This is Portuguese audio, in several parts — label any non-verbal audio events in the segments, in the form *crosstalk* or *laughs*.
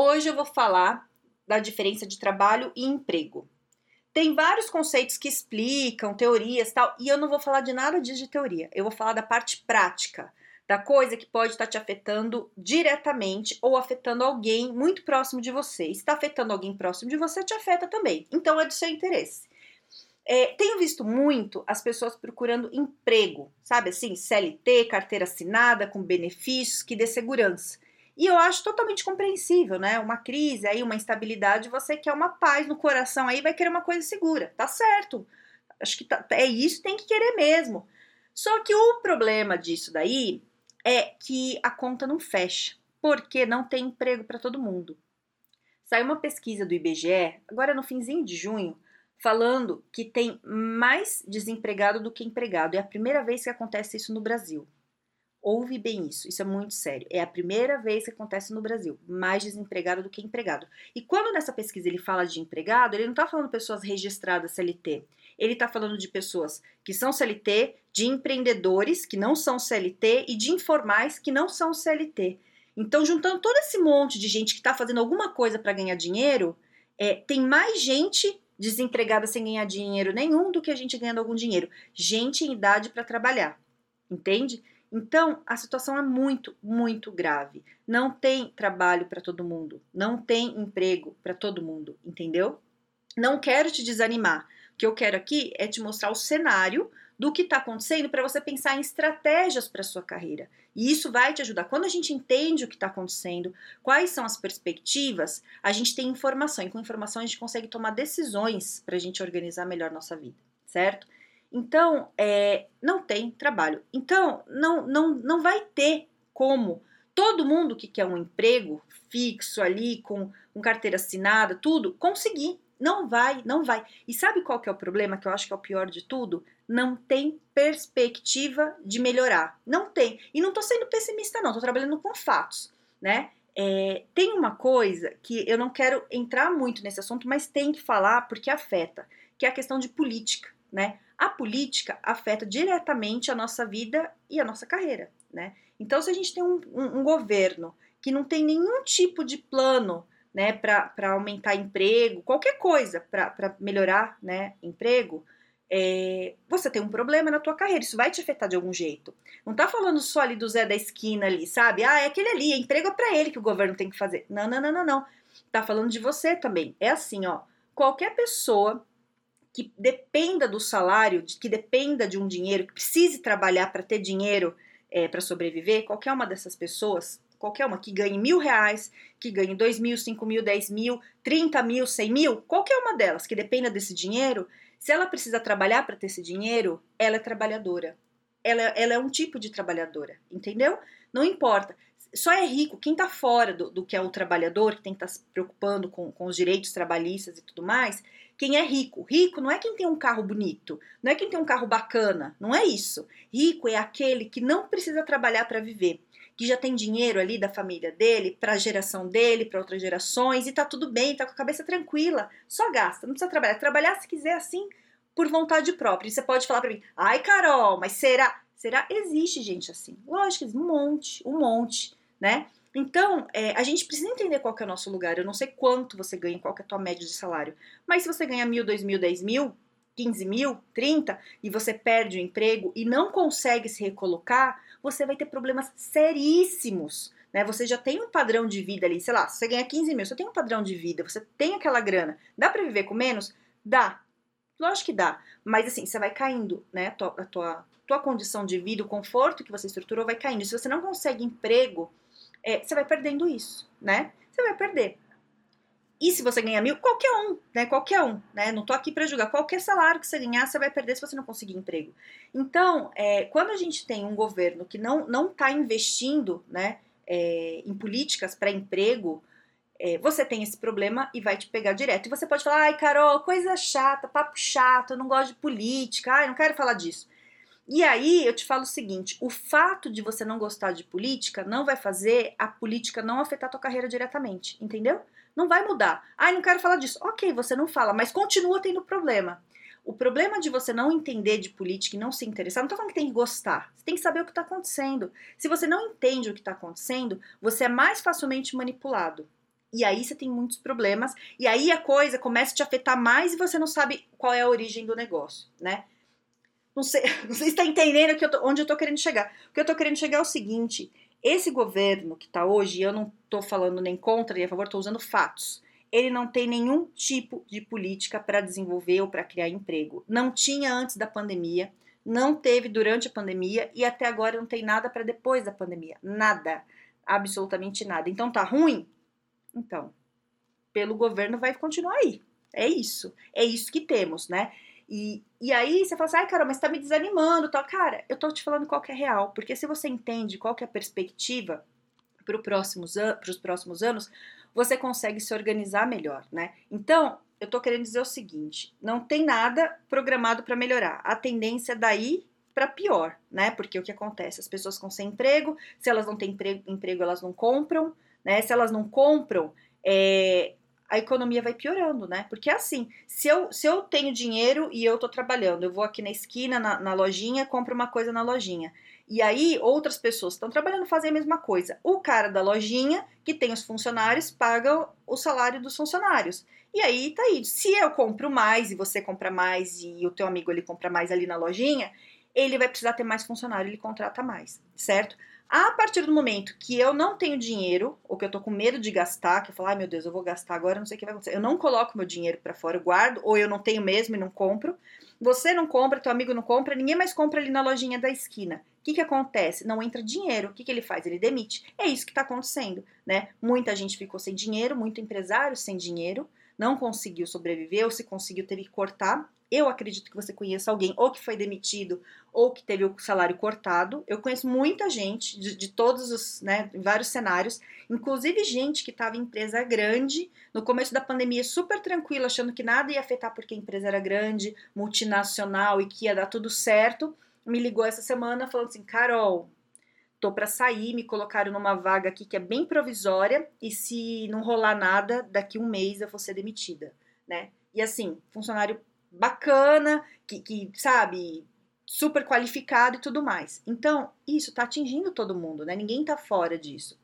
Hoje eu vou falar da diferença de trabalho e emprego. Tem vários conceitos que explicam, teorias tal, e eu não vou falar de nada disso de teoria. Eu vou falar da parte prática, da coisa que pode estar te afetando diretamente ou afetando alguém muito próximo de você. Se está afetando alguém próximo de você, te afeta também. Então é do seu interesse. É, tenho visto muito as pessoas procurando emprego, sabe assim, CLT, carteira assinada, com benefícios, que dê segurança. E eu acho totalmente compreensível, né? Uma crise aí, uma instabilidade, você quer uma paz no coração aí, vai querer uma coisa segura. Tá certo. Acho que tá, é isso, tem que querer mesmo. Só que o problema disso daí é que a conta não fecha, porque não tem emprego para todo mundo. Saiu uma pesquisa do IBGE, agora no finzinho de junho, falando que tem mais desempregado do que empregado. É a primeira vez que acontece isso no Brasil. Ouve bem isso, isso é muito sério. É a primeira vez que acontece no Brasil, mais desempregado do que empregado. E quando nessa pesquisa ele fala de empregado, ele não está falando pessoas registradas CLT. Ele está falando de pessoas que são CLT, de empreendedores que não são CLT e de informais que não são CLT. Então, juntando todo esse monte de gente que está fazendo alguma coisa para ganhar dinheiro, é, tem mais gente desempregada sem ganhar dinheiro nenhum do que a gente ganhando algum dinheiro. Gente em idade para trabalhar, entende? Então, a situação é muito, muito grave. Não tem trabalho para todo mundo, não tem emprego para todo mundo, entendeu? Não quero te desanimar. O que eu quero aqui é te mostrar o cenário do que está acontecendo para você pensar em estratégias para sua carreira. E isso vai te ajudar. Quando a gente entende o que está acontecendo, quais são as perspectivas, a gente tem informação. E com informação a gente consegue tomar decisões para a gente organizar melhor nossa vida, certo? Então, é, não tem trabalho. Então, não, não, não vai ter como todo mundo que quer um emprego fixo ali, com, com carteira assinada, tudo, conseguir. Não vai, não vai. E sabe qual que é o problema, que eu acho que é o pior de tudo? Não tem perspectiva de melhorar. Não tem. E não tô sendo pessimista, não, tô trabalhando com fatos, né? É, tem uma coisa que eu não quero entrar muito nesse assunto, mas tem que falar porque afeta, que é a questão de política, né? A política afeta diretamente a nossa vida e a nossa carreira, né? Então, se a gente tem um, um, um governo que não tem nenhum tipo de plano né, para aumentar emprego, qualquer coisa para melhorar né, emprego, é, você tem um problema na tua carreira, isso vai te afetar de algum jeito. Não tá falando só ali do Zé da esquina ali, sabe? Ah, é aquele ali, é emprego para ele que o governo tem que fazer. Não, não, não, não, não. Tá falando de você também. É assim, ó. Qualquer pessoa que dependa do salário, que dependa de um dinheiro, que precise trabalhar para ter dinheiro é, para sobreviver, qualquer uma dessas pessoas, qualquer uma que ganhe mil reais, que ganhe dois mil, cinco mil, dez mil, trinta mil, cem mil, qualquer uma delas que dependa desse dinheiro, se ela precisa trabalhar para ter esse dinheiro, ela é trabalhadora. Ela, ela é um tipo de trabalhadora, entendeu? Não importa. Só é rico quem está fora do, do, que é o trabalhador, que tem que estar tá se preocupando com, com os direitos trabalhistas e tudo mais, quem é rico. Rico não é quem tem um carro bonito, não é quem tem um carro bacana, não é isso. Rico é aquele que não precisa trabalhar para viver, que já tem dinheiro ali da família dele, para a geração dele, para outras gerações e tá tudo bem, tá com a cabeça tranquila, só gasta, não precisa trabalhar. Trabalhar se quiser assim por vontade própria. E você pode falar para mim: "Ai, Carol, mas será? Será existe gente assim?" Lógico, um monte, um monte, né? Então, é, a gente precisa entender qual é o nosso lugar. Eu não sei quanto você ganha, qual é a tua média de salário. Mas se você ganha mil, dois mil, dez mil, 15 mil, 30, e você perde o emprego e não consegue se recolocar, você vai ter problemas seríssimos. Né? Você já tem um padrão de vida ali, sei lá, você ganha 15 mil, você tem um padrão de vida, você tem aquela grana. Dá para viver com menos? Dá. Lógico que dá. Mas assim, você vai caindo, né? A tua, a tua, tua condição de vida, o conforto que você estruturou vai caindo. Se você não consegue emprego, é, você vai perdendo isso, né? Você vai perder. E se você ganhar mil, qualquer um, né? Qualquer um, né? Não tô aqui para julgar. Qualquer salário que você ganhar, você vai perder se você não conseguir emprego. Então, é, quando a gente tem um governo que não não está investindo, né, é, em políticas para emprego, é, você tem esse problema e vai te pegar direto. E você pode falar, ai, Carol, coisa chata, papo chato, eu não gosto de política, ai, não quero falar disso. E aí eu te falo o seguinte: o fato de você não gostar de política não vai fazer a política não afetar a tua carreira diretamente, entendeu? Não vai mudar. Ai, não quero falar disso. Ok, você não fala, mas continua tendo problema. O problema de você não entender de política e não se interessar, não tô falando que tem que gostar, você tem que saber o que está acontecendo. Se você não entende o que está acontecendo, você é mais facilmente manipulado. E aí você tem muitos problemas, e aí a coisa começa a te afetar mais e você não sabe qual é a origem do negócio, né? Não sei, *laughs* não sei se está entendendo eu tô, onde eu tô querendo chegar. O que eu tô querendo chegar é o seguinte: esse governo que está hoje, eu não tô falando nem contra nem a favor, tô usando fatos. Ele não tem nenhum tipo de política para desenvolver ou para criar emprego. Não tinha antes da pandemia, não teve durante a pandemia e até agora não tem nada para depois da pandemia. Nada. Absolutamente nada. Então tá ruim? Então, pelo governo vai continuar aí. É isso. É isso que temos, né? E, e aí você fala assim, ai, cara, mas tá me desanimando, tal. Cara, eu tô te falando qual que é real, porque se você entende qual que é a perspectiva para os próximos, próximos anos, você consegue se organizar melhor, né? Então, eu tô querendo dizer o seguinte: não tem nada programado para melhorar. A tendência daí para pior, né? Porque o que acontece? As pessoas ficam sem emprego, se elas não têm emprego, emprego elas não compram, né? Se elas não compram, é, a economia vai piorando, né? Porque é assim, se eu, se eu tenho dinheiro e eu tô trabalhando, eu vou aqui na esquina, na, na lojinha, compro uma coisa na lojinha. E aí, outras pessoas estão trabalhando fazem a mesma coisa. O cara da lojinha, que tem os funcionários, paga o salário dos funcionários. E aí, tá aí. Se eu compro mais e você compra mais e o teu amigo ele compra mais ali na lojinha, ele vai precisar ter mais funcionário, ele contrata mais, certo? A partir do momento que eu não tenho dinheiro, ou que eu tô com medo de gastar, que eu falo, ai meu Deus, eu vou gastar agora, não sei o que vai acontecer. Eu não coloco meu dinheiro para fora, eu guardo, ou eu não tenho mesmo e não compro. Você não compra, teu amigo não compra, ninguém mais compra ali na lojinha da esquina. O que, que acontece? Não entra dinheiro. O que, que ele faz? Ele demite. É isso que está acontecendo, né? Muita gente ficou sem dinheiro, muito empresário sem dinheiro, não conseguiu sobreviver, ou se conseguiu, teve que cortar. Eu acredito que você conheça alguém ou que foi demitido ou que teve o salário cortado. Eu conheço muita gente de, de todos os, né, vários cenários, inclusive gente que estava em empresa grande, no começo da pandemia super tranquila, achando que nada ia afetar porque a empresa era grande, multinacional e que ia dar tudo certo. Me ligou essa semana falando assim: Carol, tô para sair, me colocaram numa vaga aqui que é bem provisória e se não rolar nada, daqui um mês eu vou ser demitida, né? E assim, funcionário bacana, que, que sabe, super qualificado e tudo mais. Então, isso está atingindo todo mundo, né? Ninguém está fora disso.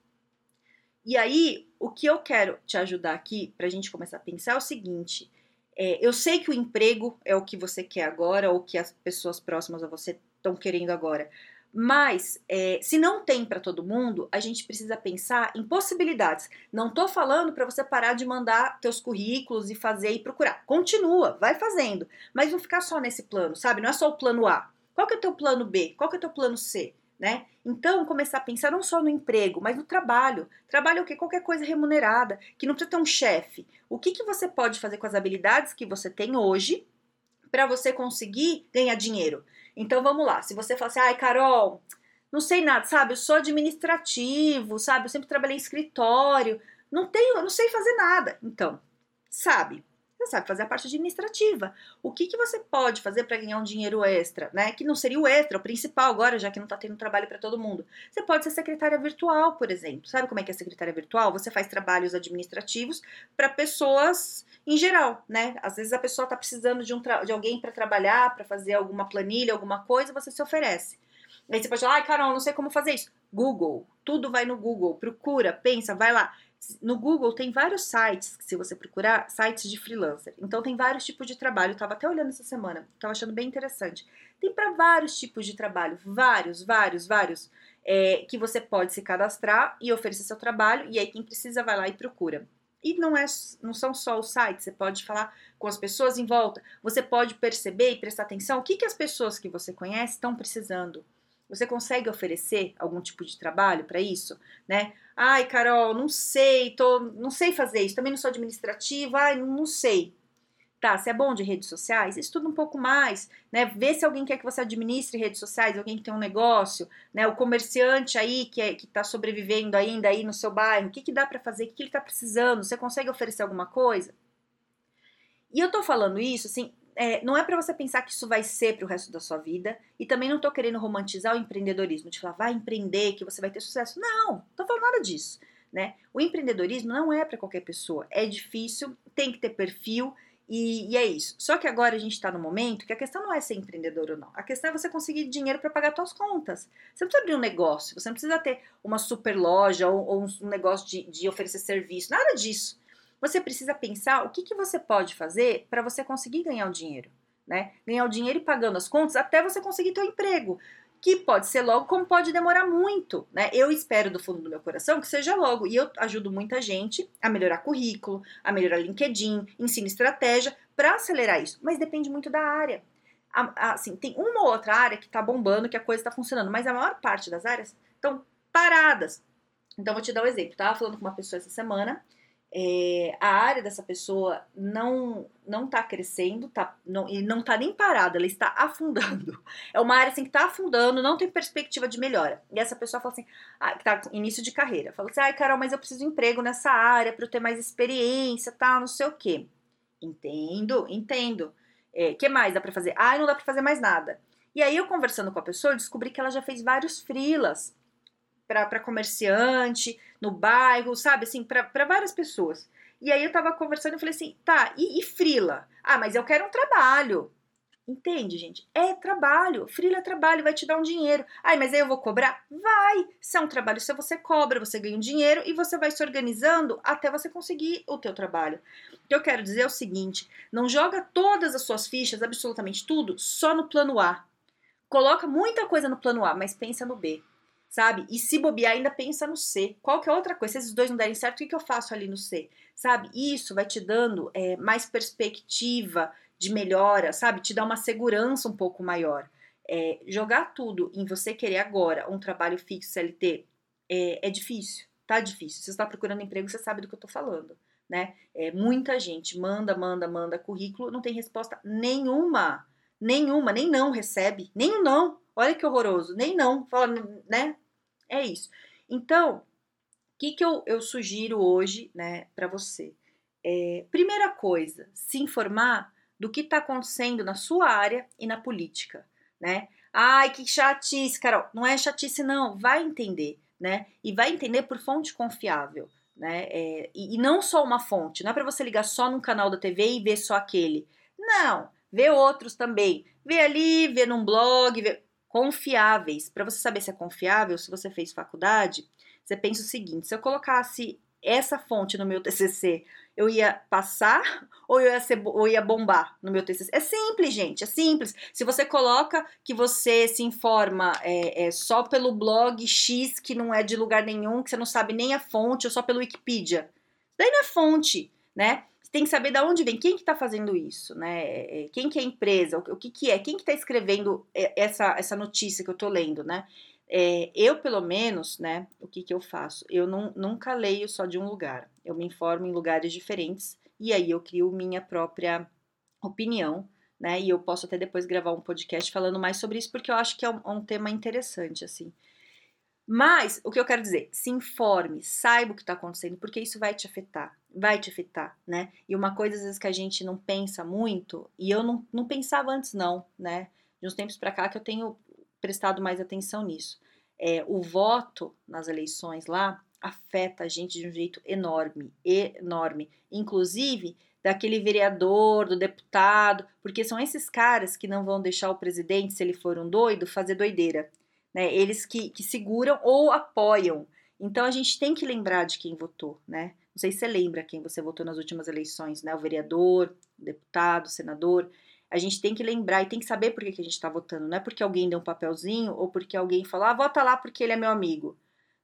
E aí, o que eu quero te ajudar aqui para a gente começar a pensar é o seguinte: é, eu sei que o emprego é o que você quer agora, ou que as pessoas próximas a você estão querendo agora. Mas, é, se não tem para todo mundo, a gente precisa pensar em possibilidades. Não estou falando para você parar de mandar teus currículos e fazer e procurar. Continua, vai fazendo. Mas não ficar só nesse plano, sabe? Não é só o plano A. Qual que é o teu plano B? Qual que é o teu plano C? Né? Então, começar a pensar não só no emprego, mas no trabalho. Trabalho é o que? Qualquer coisa remunerada, que não precisa ter um chefe. O que, que você pode fazer com as habilidades que você tem hoje para você conseguir ganhar dinheiro? Então vamos lá. Se você fala assim, ai, Carol, não sei nada, sabe? Eu sou administrativo, sabe? Eu sempre trabalhei em escritório, não tenho, eu não sei fazer nada. Então, sabe? Você sabe fazer a parte administrativa. O que, que você pode fazer para ganhar um dinheiro extra, né? Que não seria o extra, o principal agora, já que não está tendo trabalho para todo mundo. Você pode ser secretária virtual, por exemplo. Sabe como é que é secretária virtual? Você faz trabalhos administrativos para pessoas em geral, né? Às vezes a pessoa está precisando de, um de alguém para trabalhar, para fazer alguma planilha, alguma coisa, você se oferece. Aí você pode falar, ai, Carol, não sei como fazer isso. Google, tudo vai no Google, procura, pensa, vai lá. No Google tem vários sites, se você procurar, sites de freelancer. Então tem vários tipos de trabalho. Eu tava até olhando essa semana, tava achando bem interessante. Tem para vários tipos de trabalho, vários, vários, vários, é, que você pode se cadastrar e oferecer seu trabalho. E aí quem precisa vai lá e procura. E não, é, não são só os sites, você pode falar com as pessoas em volta, você pode perceber e prestar atenção o que, que as pessoas que você conhece estão precisando. Você consegue oferecer algum tipo de trabalho para isso, né? Ai, Carol, não sei, tô, não sei fazer isso, também não sou administrativa, ai, não, sei. Tá, se é bom de redes sociais, estuda um pouco mais, né? Vê se alguém quer que você administre redes sociais, alguém que tem um negócio, né? O comerciante aí que é, que está sobrevivendo ainda aí no seu bairro, o que, que dá para fazer, o que, que ele está precisando, você consegue oferecer alguma coisa? E eu tô falando isso, assim, é, não é para você pensar que isso vai ser para o resto da sua vida, e também não tô querendo romantizar o empreendedorismo, de falar, vai empreender, que você vai ter sucesso. Não, não tô falando nada disso, né? O empreendedorismo não é para qualquer pessoa, é difícil, tem que ter perfil, E, e, é isso. Só que agora a gente está no momento que a questão não é ser empreendedor ou não. A questão é você conseguir dinheiro para pagar suas contas. Você não precisa abrir um negócio, você não precisa ter uma super loja ou, ou um negócio de, de, oferecer serviço, nada disso. Você precisa pensar o que, que você pode fazer para você conseguir ganhar o dinheiro. Né? Ganhar o dinheiro e pagando as contas até você conseguir ter um emprego que pode ser logo, como pode demorar muito, né? Eu espero do fundo do meu coração que seja logo. E eu ajudo muita gente a melhorar currículo, a melhorar LinkedIn, ensino estratégia para acelerar isso. Mas depende muito da área. Assim, tem uma ou outra área que está bombando, que a coisa está funcionando, mas a maior parte das áreas estão paradas. Então, vou te dar um exemplo. Tava falando com uma pessoa essa semana é, a área dessa pessoa não não está crescendo, tá, não, e não está nem parada, ela está afundando. É uma área assim que está afundando, não tem perspectiva de melhora. E essa pessoa fala assim, ah, tá início de carreira, fala assim, ai Carol, mas eu preciso de emprego nessa área para eu ter mais experiência, tal, não sei o quê. Entendo, entendo. É, que mais dá para fazer? Ah, não dá para fazer mais nada. E aí eu conversando com a pessoa, eu descobri que ela já fez vários frilas para comerciante, no bairro, sabe? Assim, para várias pessoas. E aí eu tava conversando e falei assim, tá, e, e frila? Ah, mas eu quero um trabalho. Entende, gente? É trabalho. Frila é trabalho, vai te dar um dinheiro. Ai, mas aí eu vou cobrar? Vai! Se é um trabalho, se você cobra, você ganha um dinheiro e você vai se organizando até você conseguir o teu trabalho. O que eu quero dizer é o seguinte: não joga todas as suas fichas, absolutamente tudo, só no plano A. Coloca muita coisa no plano A, mas pensa no B sabe? E se bobear, ainda pensa no C. Qual que é outra coisa? Se esses dois não derem certo, o que, que eu faço ali no C? Sabe? Isso vai te dando é, mais perspectiva de melhora, sabe? Te dá uma segurança um pouco maior. É, jogar tudo em você querer agora um trabalho fixo CLT é, é difícil, tá difícil. Se você está procurando emprego, você sabe do que eu tô falando, né? É, muita gente manda, manda, manda currículo, não tem resposta nenhuma, nenhuma, nem não recebe, nem não. Olha que horroroso, nem não, fala, né? É isso. Então, o que, que eu, eu sugiro hoje, né, para você? É, primeira coisa, se informar do que está acontecendo na sua área e na política, né? Ai, que chatice, Carol. Não é chatice, não. Vai entender, né? E vai entender por fonte confiável, né? É, e, e, não só uma fonte. Não é para você ligar só num canal da TV e ver só aquele. Não. Vê outros também. Vê ali, vê num blog, vê confiáveis. Para você saber se é confiável, se você fez faculdade, você pensa o seguinte: se eu colocasse essa fonte no meu TCC, eu ia passar *laughs* ou eu ia, ser, ou ia bombar no meu TCC? É simples, gente, é simples. Se você coloca que você se informa é, é, só pelo blog X, que não é de lugar nenhum, que você não sabe nem a fonte, ou só pelo Wikipedia, daí não é fonte, né? Tem que saber de onde vem, quem que está fazendo isso, né? É, é, quem que é a empresa, o, que que é, quem que está escrevendo essa, essa notícia que eu estou lendo, né? É, eu, pelo menos, né, o que que eu faço? Eu não, nunca leio só de um lugar, eu me informo em lugares diferentes e aí eu crio minha própria opinião, né? E eu posso até depois gravar um podcast falando mais sobre isso, porque eu acho que é um, um tema interessante, assim. Mas o que eu quero dizer, se informe, saiba o que está acontecendo, porque isso vai te afetar, vai te afetar, né? E uma coisa às vezes que a gente não pensa muito, e eu não, não pensava antes, não, né? De uns tempos para cá que eu tenho prestado mais atenção nisso. É, o voto nas eleições lá afeta a gente de um jeito enorme, enorme. Inclusive daquele vereador, do deputado, porque são esses caras que não vão deixar o presidente, se ele for um doido, fazer doideira né? Eles que, que seguram ou apoiam. Então a gente tem que lembrar de quem votou, né? Não sei se você lembra quem você votou nas últimas eleições, né? O vereador, o deputado, o senador. A gente tem que lembrar e tem que saber por que, que a gente está votando. Não é porque alguém deu um papelzinho ou porque alguém falou, ah, vota lá porque ele é meu amigo.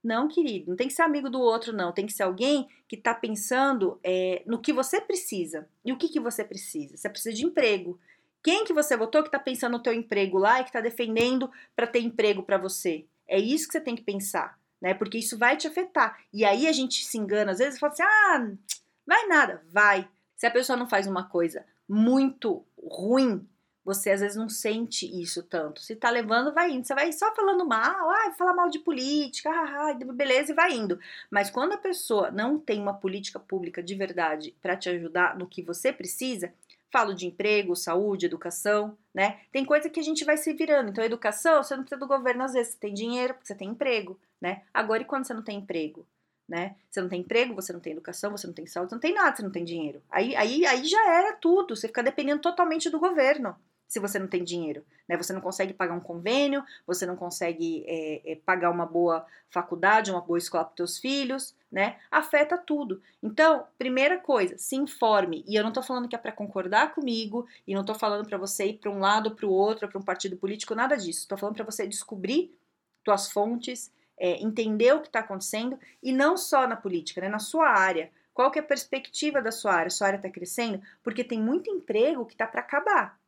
Não, querido, não tem que ser amigo do outro, não. Tem que ser alguém que está pensando é, no que você precisa. E o que, que você precisa? Você precisa de emprego. Quem que você votou que está pensando no teu emprego lá e que está defendendo para ter emprego para você? É isso que você tem que pensar, né? Porque isso vai te afetar. E aí a gente se engana às vezes fala assim: "Ah, vai nada". Vai. Se a pessoa não faz uma coisa muito ruim, você às vezes não sente isso tanto. Se tá levando, vai indo. Você vai só falando mal, ah, falar mal de política, ah, beleza, e vai indo. Mas quando a pessoa não tem uma política pública de verdade para te ajudar no que você precisa, Falo de emprego, saúde, educação, né? Tem coisa que a gente vai se virando. Então, educação, você não precisa do governo às vezes, você tem dinheiro, porque você tem emprego, né? Agora, e quando você não tem emprego? né? Você não tem emprego, você não tem educação, você não tem saúde, você não tem nada, você não tem dinheiro. Aí, aí, aí já era tudo, você fica dependendo totalmente do governo se você não tem dinheiro, né? Você não consegue pagar um convênio, você não consegue é, é, pagar uma boa faculdade, uma boa escola para seus filhos, né? Afeta tudo. Então, primeira coisa, se informe. E eu não tô falando que é para concordar comigo, e não tô falando para você ir para um lado, para o outro, para um partido político, nada disso. Tô falando para você descobrir tuas fontes, é, entender o que está acontecendo e não só na política, né? Na sua área. Qual que é a perspectiva da sua área? Sua área está crescendo? Porque tem muito emprego que está para acabar.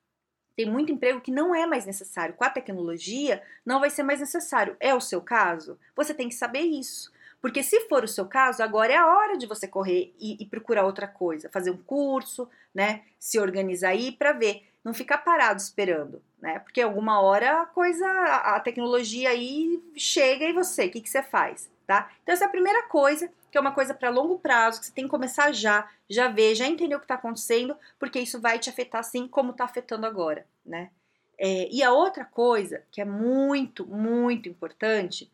Tem muito emprego que não é mais necessário. Com a tecnologia, não vai ser mais necessário. É o seu caso? Você tem que saber isso. Porque se for o seu caso, agora é a hora de você correr e, e procurar outra coisa, fazer um curso, né? Se organizar aí para ver, não ficar parado esperando, né? Porque alguma hora a coisa, a, tecnologia aí chega e você, o que, que você faz, tá? Então essa é a primeira coisa que é uma coisa para longo prazo, que você tem que começar já, já ver, já entender o que está acontecendo, porque isso vai te afetar assim como está afetando agora, né? É, e a outra coisa que é muito, muito importante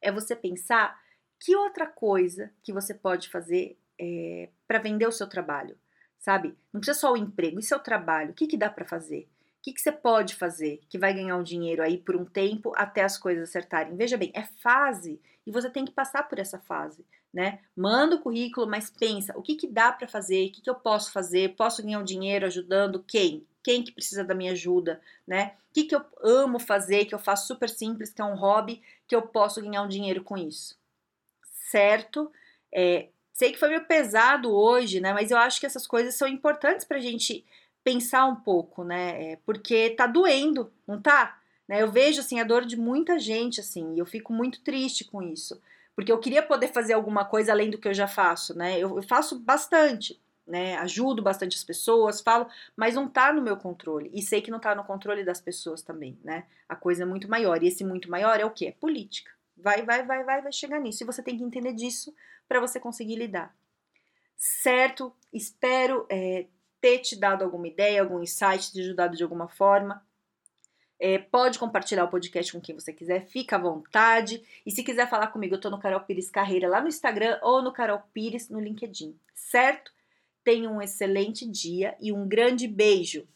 é você pensar que outra coisa que você pode fazer é, para vender o seu trabalho, sabe? Não precisa só o emprego, e seu trabalho, o que, que dá para fazer? Que, que você pode fazer que vai ganhar um dinheiro aí por um tempo até as coisas acertarem? Veja bem, é fase e você tem que passar por essa fase né? Manda o currículo, mas pensa, o que, que dá para fazer? O que, que eu posso fazer? Posso ganhar um dinheiro ajudando quem? Quem que precisa da minha ajuda, né? O que, que eu amo fazer, que eu faço super simples, que é um hobby, que eu posso ganhar um dinheiro com isso? Certo? É, sei que foi meio pesado hoje, né? Mas eu acho que essas coisas são importantes pra gente pensar um pouco, né? É, porque tá doendo, não tá? Né? Eu vejo, assim, a dor de muita gente, assim, e eu fico muito triste com isso porque eu queria poder fazer alguma coisa além do que eu já faço, né? Eu, eu faço bastante, né? Ajudo bastante as pessoas, falo, mas não tá no meu controle. E sei que não tá no controle das pessoas também, né? A coisa é muito maior. E esse muito maior é o quê? É política. Vai, vai, vai, vai, vai chegar nisso. E você tem que entender disso para você conseguir lidar. Certo? Espero é, ter te dado alguma ideia, algum insight, te ajudado de alguma forma. É, pode compartilhar o podcast com quem você quiser, fica à vontade. E se quiser falar comigo, eu tô no Carol Pires Carreira lá no Instagram ou no Carol Pires no LinkedIn, certo? Tenha um excelente dia e um grande beijo!